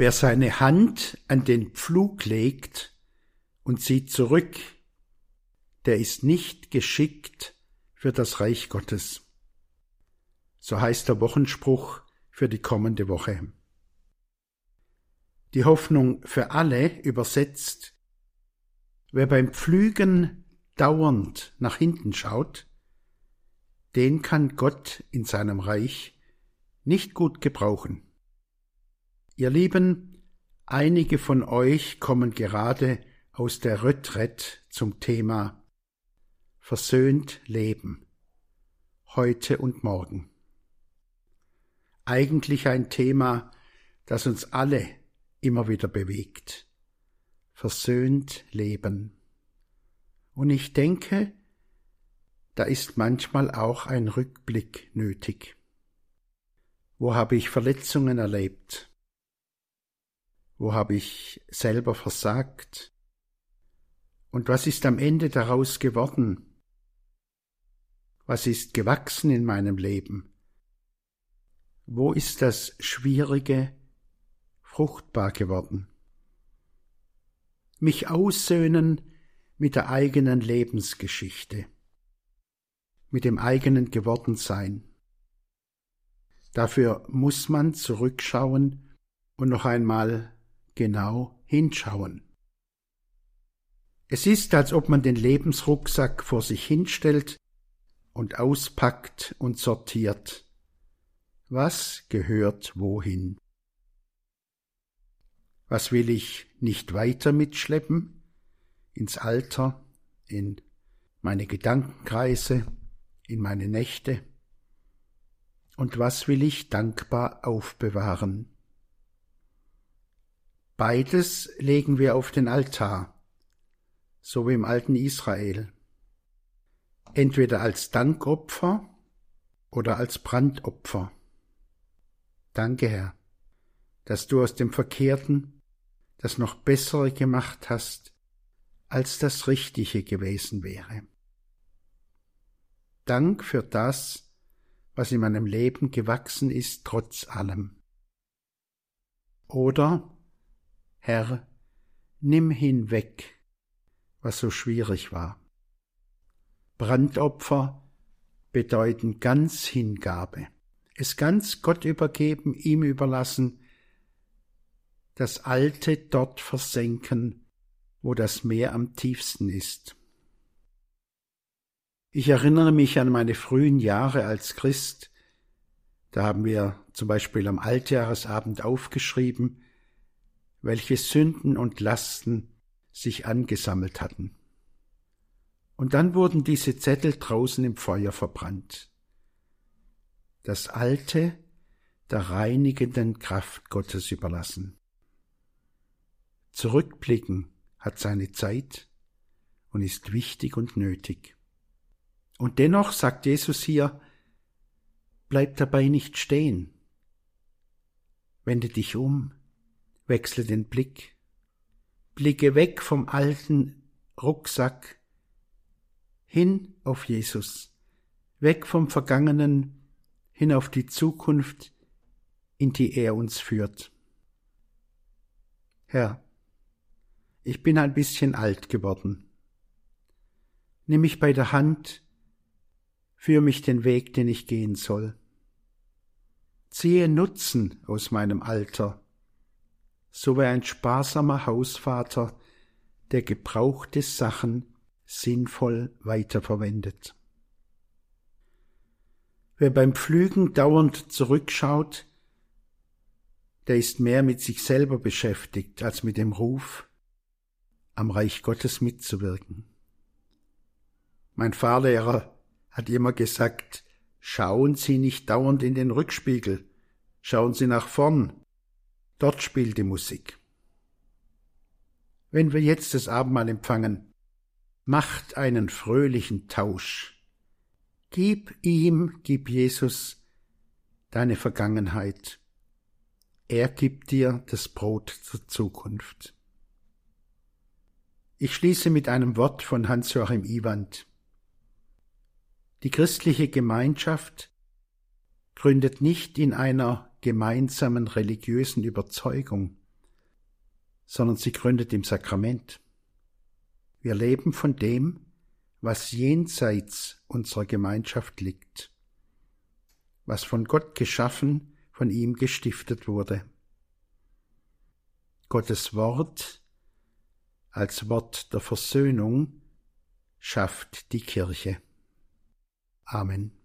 Wer seine Hand an den Pflug legt und sieht zurück, der ist nicht geschickt für das Reich Gottes. So heißt der Wochenspruch für die kommende Woche. Die Hoffnung für alle übersetzt, wer beim Pflügen dauernd nach hinten schaut, den kann Gott in seinem Reich nicht gut gebrauchen. Ihr Lieben, einige von euch kommen gerade aus der Retrette zum Thema Versöhnt Leben, heute und morgen. Eigentlich ein Thema, das uns alle immer wieder bewegt. Versöhnt Leben. Und ich denke, da ist manchmal auch ein Rückblick nötig. Wo habe ich Verletzungen erlebt? Wo habe ich selber versagt? Und was ist am Ende daraus geworden? Was ist gewachsen in meinem Leben? Wo ist das Schwierige fruchtbar geworden? Mich aussöhnen mit der eigenen Lebensgeschichte mit dem eigenen Gewordensein. Dafür muss man zurückschauen und noch einmal genau hinschauen. Es ist, als ob man den Lebensrucksack vor sich hinstellt und auspackt und sortiert. Was gehört wohin? Was will ich nicht weiter mitschleppen? Ins Alter, in meine Gedankenkreise, in meine Nächte? Und was will ich dankbar aufbewahren? Beides legen wir auf den Altar, so wie im alten Israel, entweder als Dankopfer oder als Brandopfer. Danke, Herr, dass du aus dem Verkehrten das noch Bessere gemacht hast, als das Richtige gewesen wäre. Dank für das, was in meinem Leben gewachsen ist, trotz allem. Oder, Herr, nimm hinweg, was so schwierig war. Brandopfer bedeuten ganz Hingabe, es ganz Gott übergeben, ihm überlassen, das Alte dort versenken, wo das Meer am tiefsten ist. Ich erinnere mich an meine frühen Jahre als Christ. Da haben wir zum Beispiel am Altjahresabend aufgeschrieben, welche Sünden und Lasten sich angesammelt hatten. Und dann wurden diese Zettel draußen im Feuer verbrannt. Das Alte der reinigenden Kraft Gottes überlassen. Zurückblicken hat seine Zeit und ist wichtig und nötig. Und dennoch sagt Jesus hier, bleib dabei nicht stehen. Wende dich um, wechsle den Blick, blicke weg vom alten Rucksack hin auf Jesus, weg vom Vergangenen hin auf die Zukunft, in die er uns führt. Herr, ich bin ein bisschen alt geworden. Nimm mich bei der Hand Führ mich den Weg, den ich gehen soll. Ziehe Nutzen aus meinem Alter, so wie ein sparsamer Hausvater, der gebrauchte Sachen sinnvoll weiterverwendet. Wer beim Pflügen dauernd zurückschaut, der ist mehr mit sich selber beschäftigt als mit dem Ruf, am Reich Gottes mitzuwirken. Mein Fahrlehrer hat immer gesagt, schauen Sie nicht dauernd in den Rückspiegel, schauen Sie nach vorn, dort spielt die Musik. Wenn wir jetzt das Abendmahl empfangen, macht einen fröhlichen Tausch. Gib ihm, gib Jesus deine Vergangenheit. Er gibt dir das Brot zur Zukunft. Ich schließe mit einem Wort von Hans-Joachim Iwand. Die christliche Gemeinschaft gründet nicht in einer gemeinsamen religiösen Überzeugung, sondern sie gründet im Sakrament. Wir leben von dem, was jenseits unserer Gemeinschaft liegt, was von Gott geschaffen, von ihm gestiftet wurde. Gottes Wort als Wort der Versöhnung schafft die Kirche. Amen.